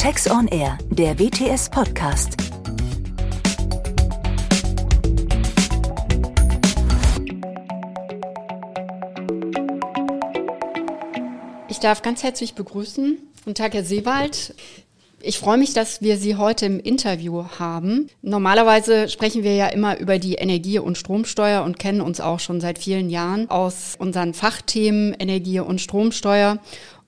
Tax on Air, der WTS Podcast. Ich darf ganz herzlich begrüßen. Guten Tag, Herr Seewald. Ich freue mich, dass wir Sie heute im Interview haben. Normalerweise sprechen wir ja immer über die Energie- und Stromsteuer und kennen uns auch schon seit vielen Jahren aus unseren Fachthemen Energie- und Stromsteuer.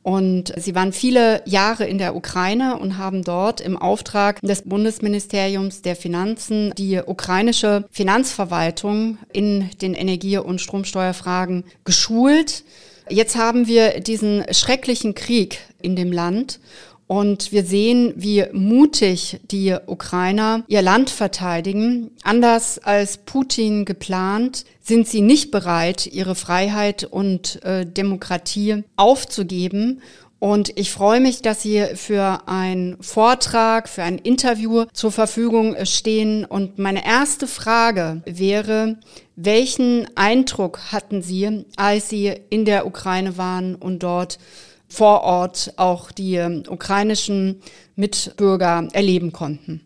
Und sie waren viele Jahre in der Ukraine und haben dort im Auftrag des Bundesministeriums der Finanzen die ukrainische Finanzverwaltung in den Energie- und Stromsteuerfragen geschult. Jetzt haben wir diesen schrecklichen Krieg in dem Land und wir sehen, wie mutig die Ukrainer ihr Land verteidigen. Anders als Putin geplant, sind sie nicht bereit, ihre Freiheit und äh, Demokratie aufzugeben. Und ich freue mich, dass Sie für einen Vortrag, für ein Interview zur Verfügung stehen. Und meine erste Frage wäre, welchen Eindruck hatten Sie, als Sie in der Ukraine waren und dort vor Ort auch die ähm, ukrainischen Mitbürger erleben konnten?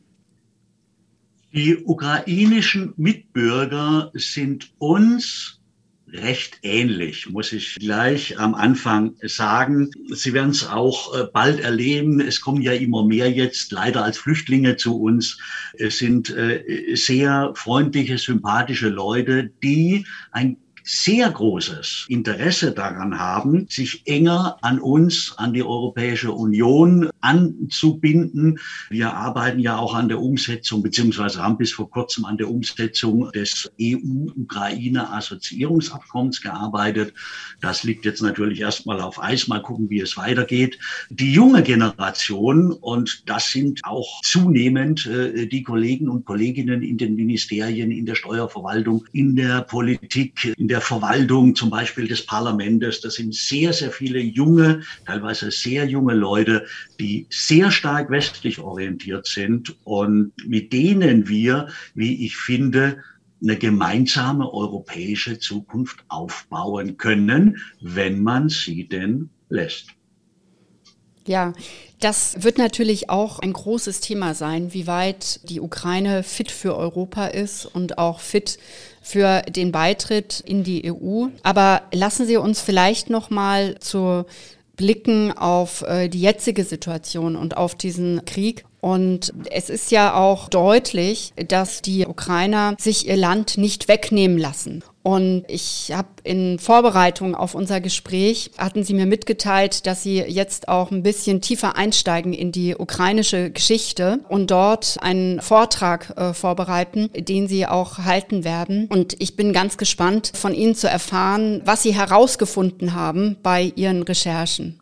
Die ukrainischen Mitbürger sind uns recht ähnlich, muss ich gleich am Anfang sagen. Sie werden es auch äh, bald erleben. Es kommen ja immer mehr jetzt leider als Flüchtlinge zu uns. Es sind äh, sehr freundliche, sympathische Leute, die ein sehr großes Interesse daran haben, sich enger an uns, an die Europäische Union anzubinden. Wir arbeiten ja auch an der Umsetzung, beziehungsweise haben bis vor kurzem an der Umsetzung des EU-Ukraine-Assoziierungsabkommens gearbeitet. Das liegt jetzt natürlich erstmal auf Eis. Mal gucken, wie es weitergeht. Die junge Generation, und das sind auch zunehmend äh, die Kollegen und Kolleginnen in den Ministerien, in der Steuerverwaltung, in der Politik, in der der Verwaltung, zum Beispiel des Parlaments. Das sind sehr, sehr viele junge, teilweise sehr junge Leute, die sehr stark westlich orientiert sind und mit denen wir, wie ich finde, eine gemeinsame europäische Zukunft aufbauen können, wenn man sie denn lässt. Ja, das wird natürlich auch ein großes Thema sein, wie weit die Ukraine fit für Europa ist und auch fit für den Beitritt in die EU. Aber lassen Sie uns vielleicht noch mal zu blicken auf äh, die jetzige Situation und auf diesen Krieg und es ist ja auch deutlich, dass die Ukrainer sich ihr Land nicht wegnehmen lassen. Und ich habe in Vorbereitung auf unser Gespräch, hatten Sie mir mitgeteilt, dass Sie jetzt auch ein bisschen tiefer einsteigen in die ukrainische Geschichte und dort einen Vortrag äh, vorbereiten, den Sie auch halten werden. Und ich bin ganz gespannt, von Ihnen zu erfahren, was Sie herausgefunden haben bei Ihren Recherchen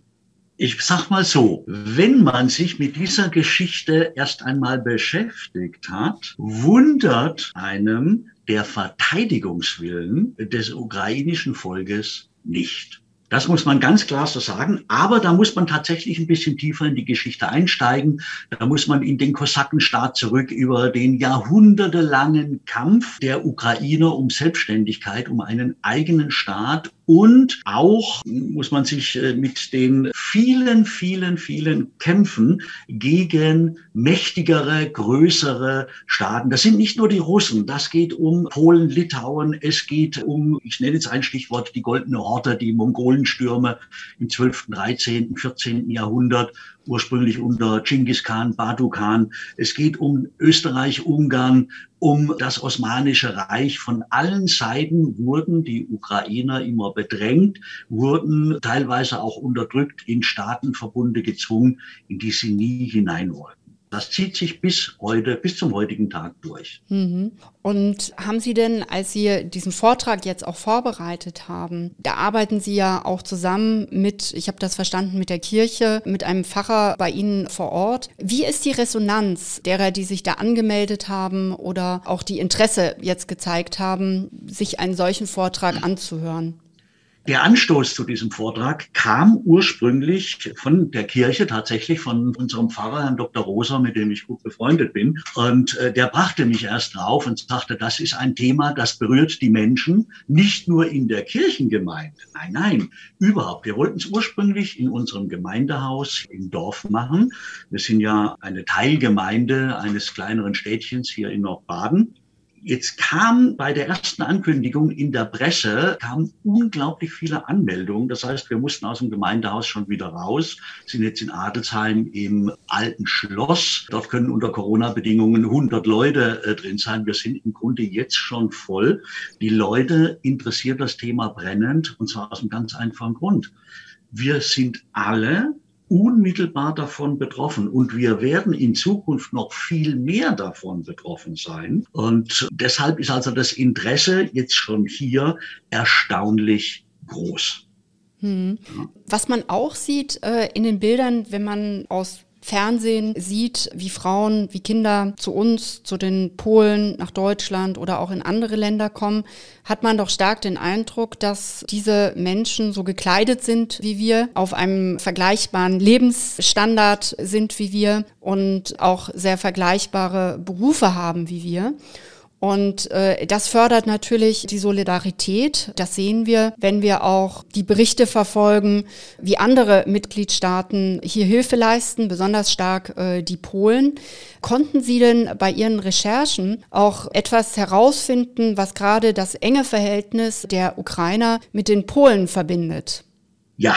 ich sag mal so, wenn man sich mit dieser Geschichte erst einmal beschäftigt hat, wundert einem der Verteidigungswillen des ukrainischen Volkes nicht. Das muss man ganz klar so sagen. Aber da muss man tatsächlich ein bisschen tiefer in die Geschichte einsteigen. Da muss man in den Kosakenstaat zurück über den jahrhundertelangen Kampf der Ukrainer um Selbstständigkeit, um einen eigenen Staat und auch muss man sich äh, mit den vielen, vielen, vielen Kämpfen gegen mächtigere, größere Staaten. Das sind nicht nur die Russen. Das geht um Polen, Litauen. Es geht um, ich nenne jetzt ein Stichwort, die Goldene Orte, die Mongolenstürme im 12., 13., 14. Jahrhundert ursprünglich unter Genghis Khan, Badu Khan. Es geht um Österreich, Ungarn, um das Osmanische Reich. Von allen Seiten wurden die Ukrainer immer bedrängt, wurden teilweise auch unterdrückt, in Staatenverbunde gezwungen, in die sie nie hinein wollten. Das zieht sich bis heute, bis zum heutigen Tag durch. Mhm. Und haben Sie denn, als Sie diesen Vortrag jetzt auch vorbereitet haben, da arbeiten Sie ja auch zusammen mit, ich habe das verstanden, mit der Kirche, mit einem Pfarrer bei Ihnen vor Ort. Wie ist die Resonanz derer, die sich da angemeldet haben oder auch die Interesse jetzt gezeigt haben, sich einen solchen Vortrag anzuhören? Der Anstoß zu diesem Vortrag kam ursprünglich von der Kirche, tatsächlich von unserem Pfarrer, Herrn Dr. Rosa, mit dem ich gut befreundet bin. Und äh, der brachte mich erst drauf und sagte, das ist ein Thema, das berührt die Menschen, nicht nur in der Kirchengemeinde. Nein, nein, überhaupt. Wir wollten es ursprünglich in unserem Gemeindehaus im Dorf machen. Wir sind ja eine Teilgemeinde eines kleineren Städtchens hier in Nordbaden. Jetzt kam bei der ersten Ankündigung in der Presse kamen unglaublich viele Anmeldungen. Das heißt, wir mussten aus dem Gemeindehaus schon wieder raus, sind jetzt in Adelsheim im alten Schloss. Dort können unter Corona-Bedingungen 100 Leute äh, drin sein. Wir sind im Grunde jetzt schon voll. Die Leute interessiert das Thema brennend und zwar aus einem ganz einfachen Grund. Wir sind alle unmittelbar davon betroffen. Und wir werden in Zukunft noch viel mehr davon betroffen sein. Und deshalb ist also das Interesse jetzt schon hier erstaunlich groß. Hm. Was man auch sieht äh, in den Bildern, wenn man aus Fernsehen sieht, wie Frauen, wie Kinder zu uns, zu den Polen, nach Deutschland oder auch in andere Länder kommen, hat man doch stark den Eindruck, dass diese Menschen so gekleidet sind wie wir, auf einem vergleichbaren Lebensstandard sind wie wir und auch sehr vergleichbare Berufe haben wie wir. Und äh, das fördert natürlich die Solidarität. Das sehen wir, wenn wir auch die Berichte verfolgen, wie andere Mitgliedstaaten hier Hilfe leisten, besonders stark äh, die Polen. Konnten Sie denn bei Ihren Recherchen auch etwas herausfinden, was gerade das enge Verhältnis der Ukrainer mit den Polen verbindet? Ja,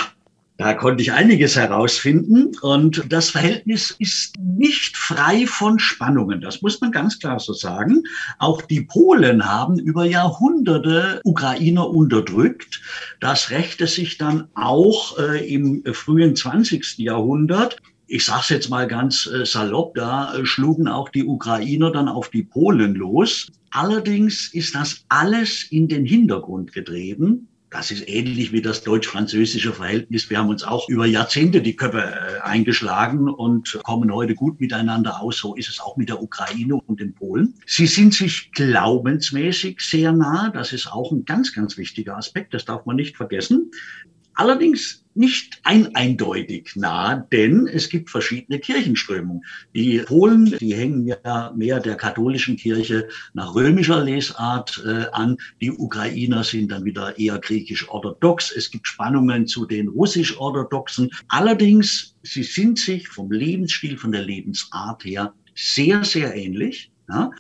da konnte ich einiges herausfinden und das Verhältnis ist nicht frei von Spannungen. Das muss man ganz klar so sagen. Auch die Polen haben über Jahrhunderte Ukrainer unterdrückt. Das rächte sich dann auch äh, im frühen 20. Jahrhundert ich sage es jetzt mal ganz äh, salopp, da äh, schlugen auch die Ukrainer dann auf die Polen los. Allerdings ist das alles in den Hintergrund getrieben. Das ist ähnlich wie das deutsch-französische Verhältnis. Wir haben uns auch über Jahrzehnte die Köpfe äh, eingeschlagen und kommen heute gut miteinander aus. So ist es auch mit der Ukraine und den Polen. Sie sind sich glaubensmäßig sehr nah. Das ist auch ein ganz, ganz wichtiger Aspekt. Das darf man nicht vergessen. Allerdings nicht ein eindeutig nah, denn es gibt verschiedene Kirchenströmungen. Die Polen, die hängen ja mehr der katholischen Kirche nach römischer Lesart äh, an. Die Ukrainer sind dann wieder eher griechisch-orthodox. Es gibt Spannungen zu den russisch-orthodoxen. Allerdings, sie sind sich vom Lebensstil, von der Lebensart her sehr, sehr ähnlich. Ja?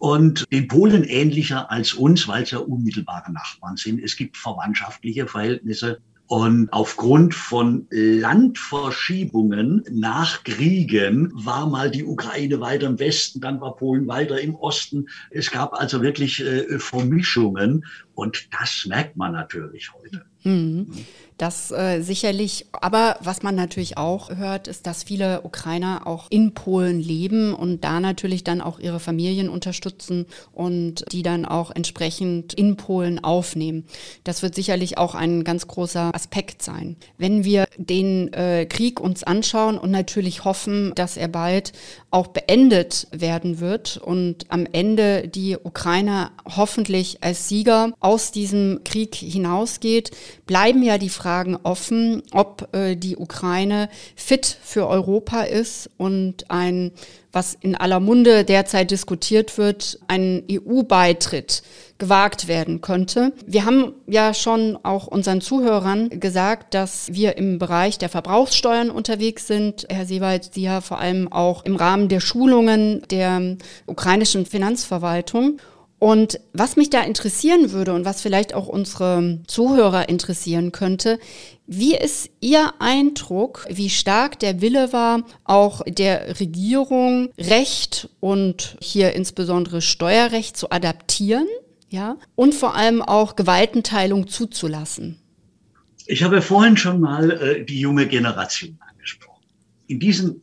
und den Polen ähnlicher als uns, weil es ja unmittelbare Nachbarn sind. Es gibt verwandtschaftliche Verhältnisse. Und aufgrund von Landverschiebungen nach Kriegen war mal die Ukraine weiter im Westen, dann war Polen weiter im Osten. Es gab also wirklich äh, Vermischungen und das merkt man natürlich heute. Mhm. Das äh, sicherlich, aber was man natürlich auch hört, ist, dass viele Ukrainer auch in Polen leben und da natürlich dann auch ihre Familien unterstützen und die dann auch entsprechend in Polen aufnehmen. Das wird sicherlich auch ein ganz großer Aspekt sein. Wenn wir den äh, Krieg uns anschauen und natürlich hoffen, dass er bald auch beendet werden wird und am Ende die Ukrainer hoffentlich als Sieger aus diesem Krieg hinausgeht, bleiben ja die Fragen offen, ob äh, die Ukraine fit für Europa ist und ein, was in aller Munde derzeit diskutiert wird, ein EU-Beitritt gewagt werden könnte. Wir haben ja schon auch unseren Zuhörern gesagt, dass wir im Bereich der Verbrauchssteuern unterwegs sind. Herr Seewald, Sie ja vor allem auch im Rahmen der Schulungen der ukrainischen Finanzverwaltung. Und was mich da interessieren würde und was vielleicht auch unsere Zuhörer interessieren könnte, wie ist Ihr Eindruck, wie stark der Wille war, auch der Regierung Recht und hier insbesondere Steuerrecht zu adaptieren? Ja, und vor allem auch Gewaltenteilung zuzulassen. Ich habe vorhin schon mal äh, die junge Generation angesprochen. In diesen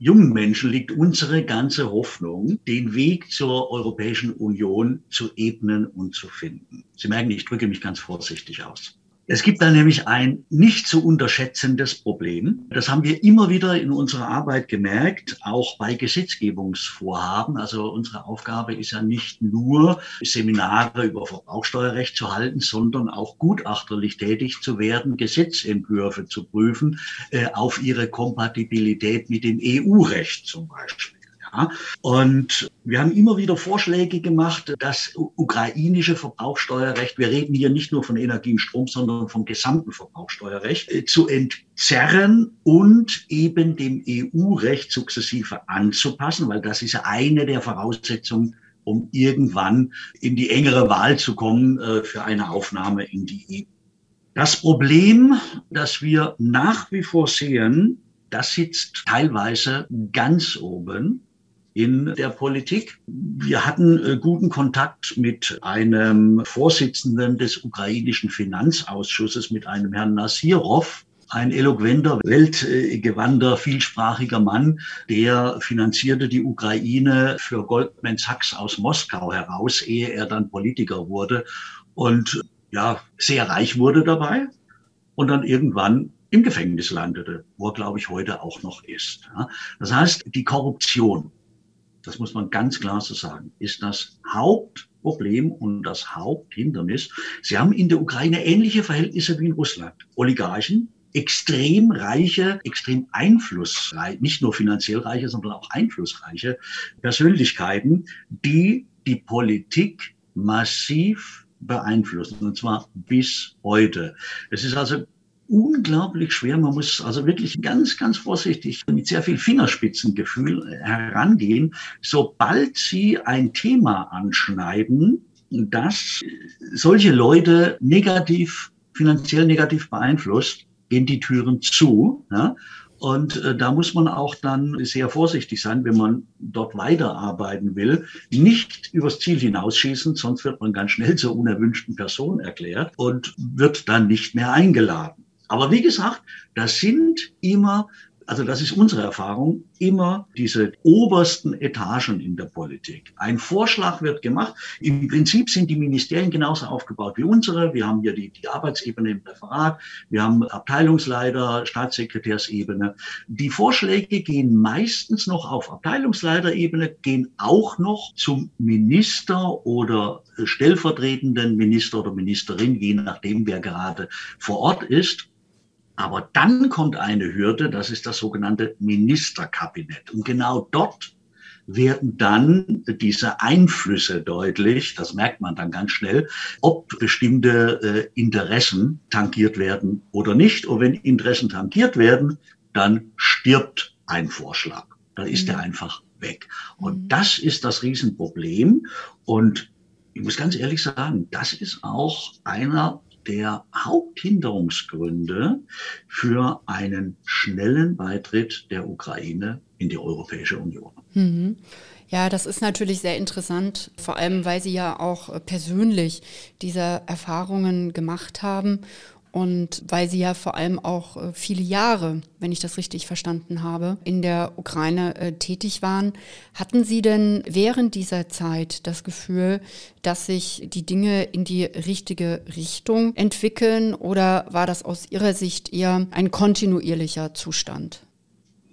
jungen Menschen liegt unsere ganze Hoffnung, den Weg zur Europäischen Union zu ebnen und zu finden. Sie merken, ich drücke mich ganz vorsichtig aus. Es gibt da nämlich ein nicht zu unterschätzendes Problem. Das haben wir immer wieder in unserer Arbeit gemerkt, auch bei Gesetzgebungsvorhaben. Also unsere Aufgabe ist ja nicht nur Seminare über Verbrauchsteuerrecht zu halten, sondern auch gutachterlich tätig zu werden, Gesetzentwürfe zu prüfen äh, auf ihre Kompatibilität mit dem EU-Recht zum Beispiel. Ja. Und wir haben immer wieder Vorschläge gemacht, das ukrainische Verbrauchsteuerrecht, wir reden hier nicht nur von Energie und Strom, sondern vom gesamten Verbrauchsteuerrecht, äh, zu entzerren und eben dem EU-Recht sukzessive anzupassen, weil das ist eine der Voraussetzungen, um irgendwann in die engere Wahl zu kommen äh, für eine Aufnahme in die EU. Das Problem, das wir nach wie vor sehen, das sitzt teilweise ganz oben in der Politik. Wir hatten äh, guten Kontakt mit einem Vorsitzenden des ukrainischen Finanzausschusses, mit einem Herrn Nasirov, ein eloquenter, weltgewandter, vielsprachiger Mann, der finanzierte die Ukraine für Goldman Sachs aus Moskau heraus, ehe er dann Politiker wurde und ja, sehr reich wurde dabei und dann irgendwann im Gefängnis landete, wo er, glaube ich, heute auch noch ist. Das heißt, die Korruption das muss man ganz klar so sagen, ist das Hauptproblem und das Haupthindernis. Sie haben in der Ukraine ähnliche Verhältnisse wie in Russland. Oligarchen, extrem reiche, extrem einflussreiche, nicht nur finanziell reiche, sondern auch einflussreiche Persönlichkeiten, die die Politik massiv beeinflussen, und zwar bis heute. Es ist also unglaublich schwer. Man muss also wirklich ganz, ganz vorsichtig mit sehr viel Fingerspitzengefühl herangehen. Sobald Sie ein Thema anschneiden, das solche Leute negativ, finanziell negativ beeinflusst, gehen die Türen zu. Ja? Und äh, da muss man auch dann sehr vorsichtig sein, wenn man dort weiterarbeiten will. Nicht übers Ziel hinausschießen, sonst wird man ganz schnell zur unerwünschten Person erklärt und wird dann nicht mehr eingeladen. Aber wie gesagt, das sind immer also das ist unsere Erfahrung, immer diese obersten Etagen in der Politik. Ein Vorschlag wird gemacht. Im Prinzip sind die Ministerien genauso aufgebaut wie unsere. Wir haben hier die, die Arbeitsebene im Referat, wir haben Abteilungsleiter, Staatssekretärsebene. Die Vorschläge gehen meistens noch auf Abteilungsleiterebene, gehen auch noch zum Minister oder stellvertretenden Minister oder Ministerin, je nachdem, wer gerade vor Ort ist. Aber dann kommt eine Hürde, das ist das sogenannte Ministerkabinett. Und genau dort werden dann diese Einflüsse deutlich, das merkt man dann ganz schnell, ob bestimmte äh, Interessen tankiert werden oder nicht. Und wenn Interessen tankiert werden, dann stirbt ein Vorschlag. Dann ist mhm. er einfach weg. Und mhm. das ist das Riesenproblem. Und ich muss ganz ehrlich sagen, das ist auch einer der Haupthinderungsgründe für einen schnellen Beitritt der Ukraine in die Europäische Union. Mhm. Ja, das ist natürlich sehr interessant, vor allem weil Sie ja auch persönlich diese Erfahrungen gemacht haben und weil Sie ja vor allem auch äh, viele Jahre, wenn ich das richtig verstanden habe, in der Ukraine äh, tätig waren, hatten Sie denn während dieser Zeit das Gefühl, dass sich die Dinge in die richtige Richtung entwickeln oder war das aus Ihrer Sicht eher ein kontinuierlicher Zustand?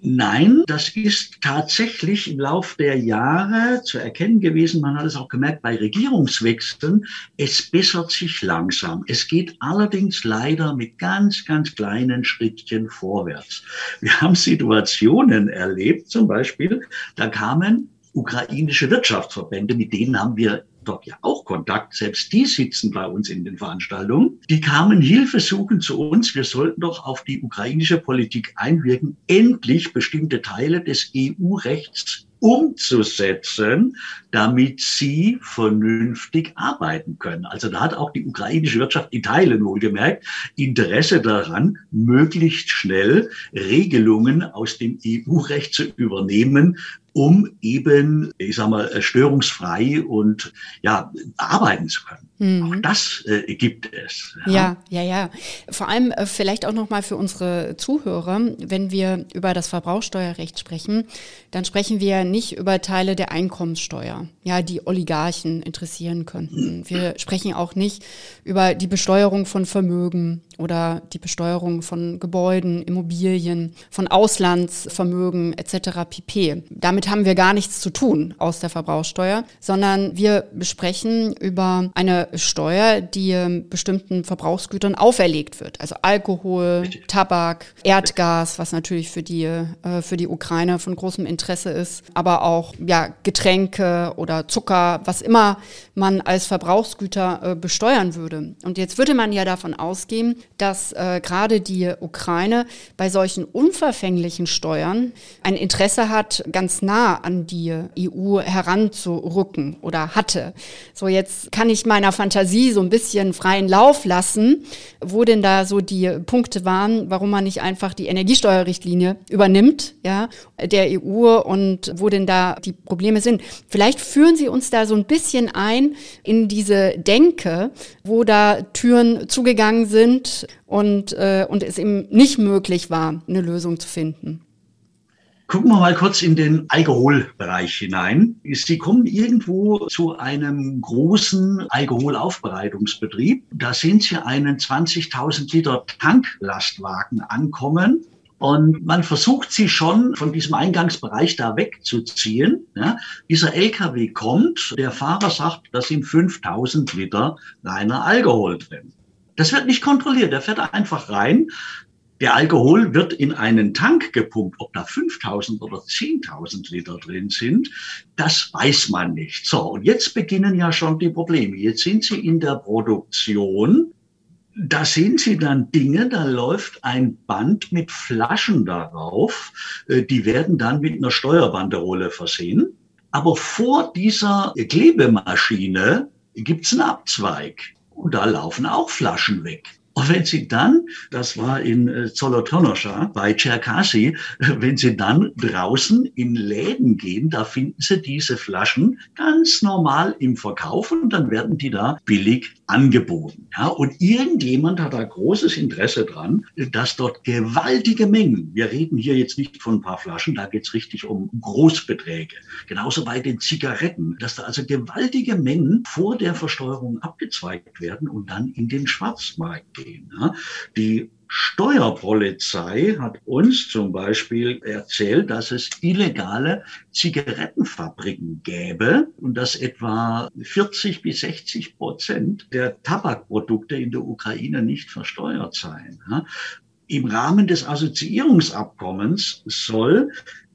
Nein, das ist tatsächlich im Lauf der Jahre zu erkennen gewesen. Man hat es auch gemerkt bei Regierungswechseln. Es bessert sich langsam. Es geht allerdings leider mit ganz, ganz kleinen Schrittchen vorwärts. Wir haben Situationen erlebt, zum Beispiel, da kamen ukrainische Wirtschaftsverbände, mit denen haben wir dort ja auch Kontakt, selbst die sitzen bei uns in den Veranstaltungen. Die kamen Hilfe suchen zu uns. Wir sollten doch auf die ukrainische Politik einwirken, endlich bestimmte Teile des EU-Rechts umzusetzen, damit sie vernünftig arbeiten können. Also da hat auch die ukrainische Wirtschaft in Teilen wohlgemerkt Interesse daran, möglichst schnell Regelungen aus dem EU-Recht zu übernehmen, um eben, ich sag mal, störungsfrei und ja, arbeiten zu können. Mhm. Auch das äh, gibt es. Ja. ja, ja, ja. Vor allem äh, vielleicht auch nochmal für unsere Zuhörer, wenn wir über das Verbrauchsteuerrecht sprechen, dann sprechen wir nicht über Teile der Einkommenssteuer, ja, die Oligarchen interessieren könnten. Wir sprechen auch nicht über die Besteuerung von Vermögen oder die Besteuerung von Gebäuden, Immobilien, von Auslandsvermögen etc. pp. Damit haben wir gar nichts zu tun aus der Verbrauchssteuer, sondern wir besprechen über eine Steuer, die ähm, bestimmten Verbrauchsgütern auferlegt wird. Also Alkohol, Tabak, Erdgas, was natürlich für die, äh, für die Ukraine von großem Interesse ist, aber auch ja, Getränke oder Zucker, was immer man als Verbrauchsgüter äh, besteuern würde. Und jetzt würde man ja davon ausgehen, dass äh, gerade die Ukraine bei solchen unverfänglichen Steuern ein Interesse hat, ganz nah an die EU heranzurücken oder hatte. So, jetzt kann ich meiner Fantasie so ein bisschen freien Lauf lassen, wo denn da so die Punkte waren, warum man nicht einfach die Energiesteuerrichtlinie übernimmt, ja, der EU und wo denn da die Probleme sind. Vielleicht führen Sie uns da so ein bisschen ein in diese Denke, wo da Türen zugegangen sind und, äh, und es eben nicht möglich war, eine Lösung zu finden. Gucken wir mal kurz in den Alkoholbereich hinein. Sie kommen irgendwo zu einem großen Alkoholaufbereitungsbetrieb. Da sehen Sie einen 20.000 Liter Tanklastwagen ankommen. Und man versucht sie schon von diesem Eingangsbereich da wegzuziehen. Ja, dieser LKW kommt, der Fahrer sagt, da sind 5000 Liter reiner Alkohol drin. Das wird nicht kontrolliert. Der fährt einfach rein. Der Alkohol wird in einen Tank gepumpt. Ob da 5000 oder 10.000 Liter drin sind, das weiß man nicht. So, und jetzt beginnen ja schon die Probleme. Jetzt sind sie in der Produktion. Da sehen Sie dann Dinge, da läuft ein Band mit Flaschen darauf. Äh, die werden dann mit einer Steuerbanderole versehen. Aber vor dieser Klebemaschine gibt's einen Abzweig. Und da laufen auch Flaschen weg. Und wenn Sie dann, das war in äh, Zolotonoscha bei Cherkasy, wenn Sie dann draußen in Läden gehen, da finden Sie diese Flaschen ganz normal im Verkauf und dann werden die da billig angeboten. Ja, und irgendjemand hat da großes Interesse dran, dass dort gewaltige Mengen, wir reden hier jetzt nicht von ein paar Flaschen, da geht's richtig um Großbeträge. Genauso bei den Zigaretten, dass da also gewaltige Mengen vor der Versteuerung abgezweigt werden und dann in den Schwarzmarkt gehen. Ja. Die Steuerpolizei hat uns zum Beispiel erzählt, dass es illegale Zigarettenfabriken gäbe und dass etwa 40 bis 60 Prozent der Tabakprodukte in der Ukraine nicht versteuert seien. Im Rahmen des Assoziierungsabkommens soll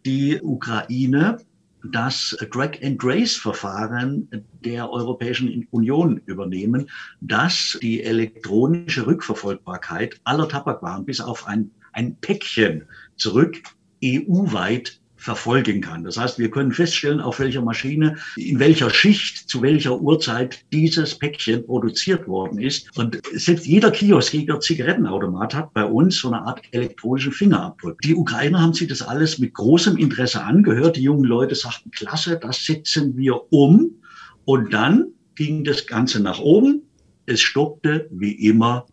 die Ukraine das Drag-and-Trace-Verfahren der Europäischen Union übernehmen, das die elektronische Rückverfolgbarkeit aller Tabakwaren bis auf ein, ein Päckchen zurück EU-weit verfolgen kann. Das heißt, wir können feststellen, auf welcher Maschine, in welcher Schicht, zu welcher Uhrzeit dieses Päckchen produziert worden ist. Und selbst jeder Kiosk, jeder Zigarettenautomat hat bei uns so eine Art elektronischen Fingerabdruck. Die Ukrainer haben sich das alles mit großem Interesse angehört. Die jungen Leute sagten, klasse, das setzen wir um. Und dann ging das Ganze nach oben. Es stoppte wie immer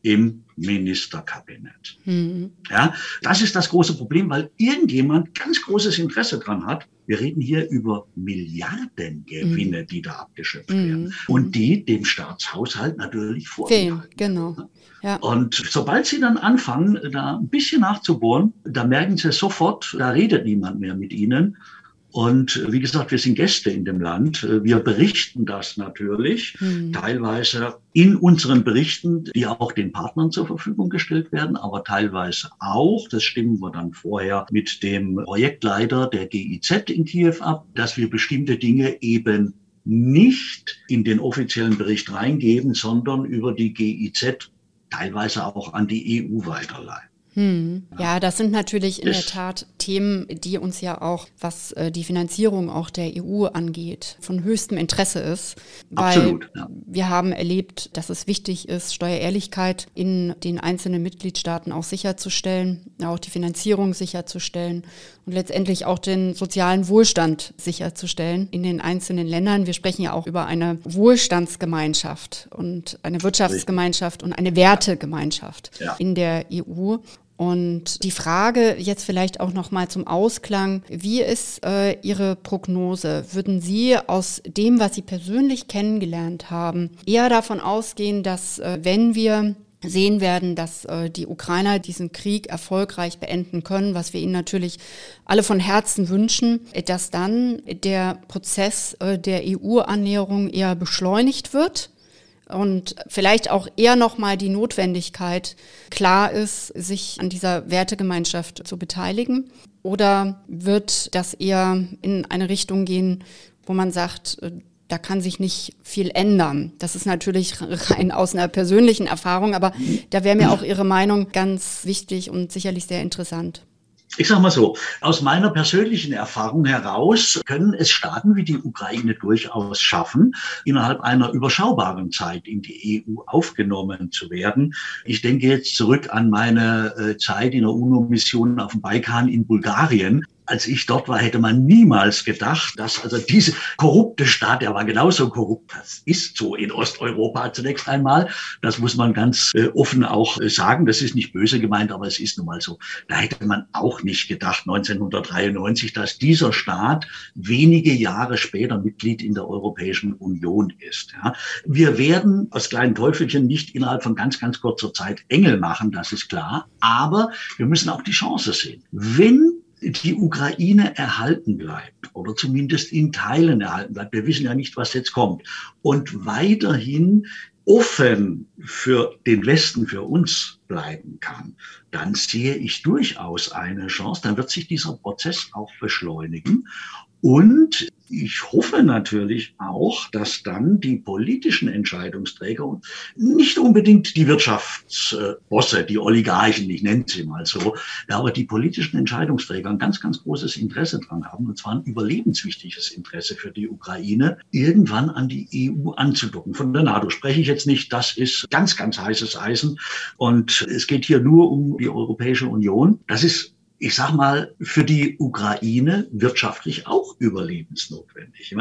im Ministerkabinett. Mhm. Ja, das ist das große Problem, weil irgendjemand ganz großes Interesse dran hat. Wir reden hier über Milliardengewinne, mhm. die da abgeschöpft mhm. werden und die dem Staatshaushalt natürlich vorgehen. Genau. Ja. Und sobald sie dann anfangen, da ein bisschen nachzubohren, da merken sie sofort, da redet niemand mehr mit ihnen und wie gesagt, wir sind Gäste in dem Land. Wir berichten das natürlich, mhm. teilweise in unseren Berichten, die auch den Partnern zur Verfügung gestellt werden, aber teilweise auch, das stimmen wir dann vorher mit dem Projektleiter der GIZ in Kiew ab, dass wir bestimmte Dinge eben nicht in den offiziellen Bericht reingeben, sondern über die GIZ teilweise auch an die EU weiterleiten. Hm. Ja, das sind natürlich in der Tat Themen, die uns ja auch, was äh, die Finanzierung auch der EU angeht, von höchstem Interesse ist. Weil Absolut, ja. wir haben erlebt, dass es wichtig ist, Steuerehrlichkeit in den einzelnen Mitgliedstaaten auch sicherzustellen, auch die Finanzierung sicherzustellen und letztendlich auch den sozialen Wohlstand sicherzustellen in den einzelnen Ländern. Wir sprechen ja auch über eine Wohlstandsgemeinschaft und eine Wirtschaftsgemeinschaft und eine Wertegemeinschaft ja. in der EU. Und die Frage jetzt vielleicht auch noch mal zum Ausklang: Wie ist äh, Ihre Prognose? Würden Sie aus dem, was Sie persönlich kennengelernt haben, eher davon ausgehen, dass äh, wenn wir sehen werden, dass äh, die Ukrainer diesen Krieg erfolgreich beenden können, was wir ihnen natürlich alle von Herzen wünschen, dass dann der Prozess äh, der EU-Annäherung eher beschleunigt wird und vielleicht auch eher nochmal die Notwendigkeit klar ist, sich an dieser Wertegemeinschaft zu beteiligen? Oder wird das eher in eine Richtung gehen, wo man sagt, äh, da kann sich nicht viel ändern. Das ist natürlich rein aus einer persönlichen Erfahrung, aber da wäre mir auch Ihre Meinung ganz wichtig und sicherlich sehr interessant. Ich sage mal so, aus meiner persönlichen Erfahrung heraus können es Staaten wie die Ukraine durchaus schaffen, innerhalb einer überschaubaren Zeit in die EU aufgenommen zu werden. Ich denke jetzt zurück an meine äh, Zeit in der UNO-Mission auf dem Balkan in Bulgarien als ich dort war, hätte man niemals gedacht, dass also diese korrupte Staat, der war genauso korrupt, das ist so in Osteuropa zunächst einmal. Das muss man ganz äh, offen auch äh, sagen. Das ist nicht böse gemeint, aber es ist nun mal so. Da hätte man auch nicht gedacht, 1993, dass dieser Staat wenige Jahre später Mitglied in der Europäischen Union ist. Ja. Wir werden aus kleinen Teufelchen nicht innerhalb von ganz, ganz kurzer Zeit Engel machen, das ist klar. Aber wir müssen auch die Chance sehen. Wenn die Ukraine erhalten bleibt oder zumindest in Teilen erhalten bleibt. Wir wissen ja nicht, was jetzt kommt. Und weiterhin offen für den Westen, für uns bleiben kann, dann sehe ich durchaus eine Chance. Dann wird sich dieser Prozess auch beschleunigen. Und ich hoffe natürlich auch, dass dann die politischen Entscheidungsträger nicht unbedingt die Wirtschaftsbosse, die Oligarchen, ich nenne sie mal so, aber die politischen Entscheidungsträger ein ganz, ganz großes Interesse dran haben, und zwar ein überlebenswichtiges Interesse für die Ukraine, irgendwann an die EU anzudocken. Von der NATO spreche ich jetzt nicht, das ist ganz, ganz heißes Eisen und es geht hier nur um die Europäische Union. Das ist ich sag mal, für die Ukraine wirtschaftlich auch überlebensnotwendig.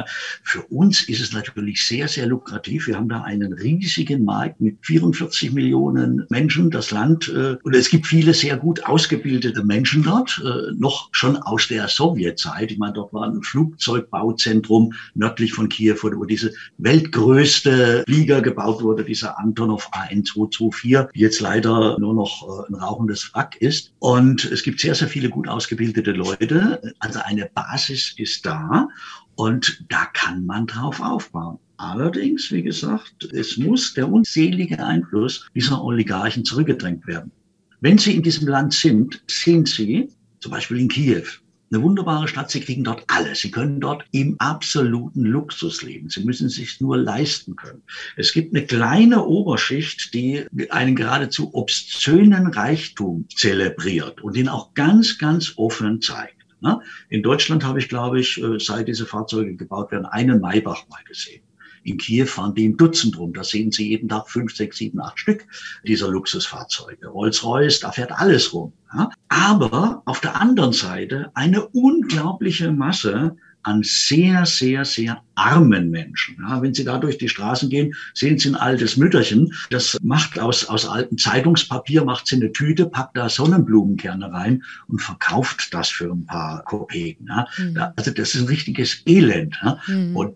Für uns ist es natürlich sehr, sehr lukrativ. Wir haben da einen riesigen Markt mit 44 Millionen Menschen, das Land, äh, und es gibt viele sehr gut ausgebildete Menschen dort, äh, noch schon aus der Sowjetzeit. Ich meine, dort war ein Flugzeugbauzentrum nördlich von Kiew, wo diese weltgrößte Flieger gebaut wurde, dieser Antonov AN224, die jetzt leider nur noch äh, ein rauchendes Wrack ist. Und es gibt sehr, sehr viele gut ausgebildete Leute. Also eine Basis ist da und da kann man drauf aufbauen. Allerdings, wie gesagt, es muss der unselige Einfluss dieser Oligarchen zurückgedrängt werden. Wenn sie in diesem Land sind, sind sie, zum Beispiel in Kiew, eine wunderbare Stadt. Sie kriegen dort alles. Sie können dort im absoluten Luxus leben. Sie müssen es sich nur leisten können. Es gibt eine kleine Oberschicht, die einen geradezu obszönen Reichtum zelebriert und ihn auch ganz, ganz offen zeigt. In Deutschland habe ich, glaube ich, äh, seit diese Fahrzeuge gebaut werden, einen Maybach mal gesehen. In Kiew fahren die im Dutzend rum. Da sehen Sie jeden Tag fünf, sechs, sieben, acht Stück dieser Luxusfahrzeuge. Rolls-Royce, da fährt alles rum. Ja? Aber auf der anderen Seite eine unglaubliche Masse an sehr, sehr, sehr armen Menschen. Ja, wenn Sie da durch die Straßen gehen, sehen Sie ein altes Mütterchen. Das macht aus, aus altem Zeitungspapier, macht sie eine Tüte, packt da Sonnenblumenkerne rein und verkauft das für ein paar Kopeken. Ja. Mhm. Also das ist ein richtiges Elend. Ja. Mhm. Und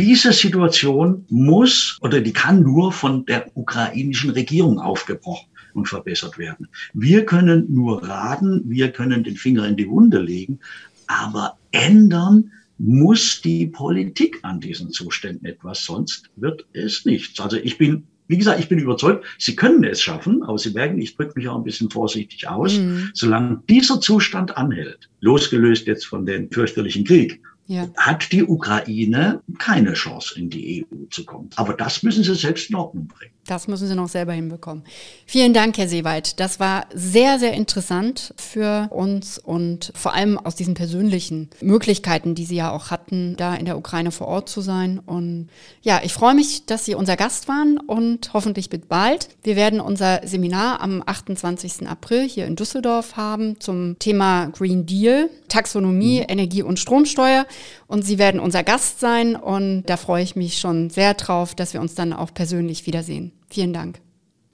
diese Situation muss oder die kann nur von der ukrainischen Regierung aufgebrochen und verbessert werden. Wir können nur raten, wir können den Finger in die Wunde legen, aber ändern muss die Politik an diesen Zuständen etwas, sonst wird es nichts. Also ich bin wie gesagt, ich bin überzeugt, sie können es schaffen, aber Sie merken, ich drücke mich auch ein bisschen vorsichtig aus. Mhm. Solange dieser Zustand anhält, losgelöst jetzt von dem fürchterlichen Krieg, ja. hat die Ukraine keine Chance, in die EU zu kommen. Aber das müssen sie selbst in Ordnung bringen. Das müssen Sie noch selber hinbekommen. Vielen Dank, Herr Seewald. Das war sehr, sehr interessant für uns und vor allem aus diesen persönlichen Möglichkeiten, die Sie ja auch hatten, da in der Ukraine vor Ort zu sein. Und ja, ich freue mich, dass Sie unser Gast waren und hoffentlich bis bald. Wir werden unser Seminar am 28. April hier in Düsseldorf haben zum Thema Green Deal, Taxonomie, mhm. Energie- und Stromsteuer. Und Sie werden unser Gast sein und da freue ich mich schon sehr drauf, dass wir uns dann auch persönlich wiedersehen. Vielen Dank.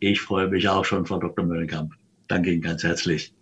Ich freue mich auch schon, Frau Dr. Möllenkamp. Danke Ihnen ganz herzlich.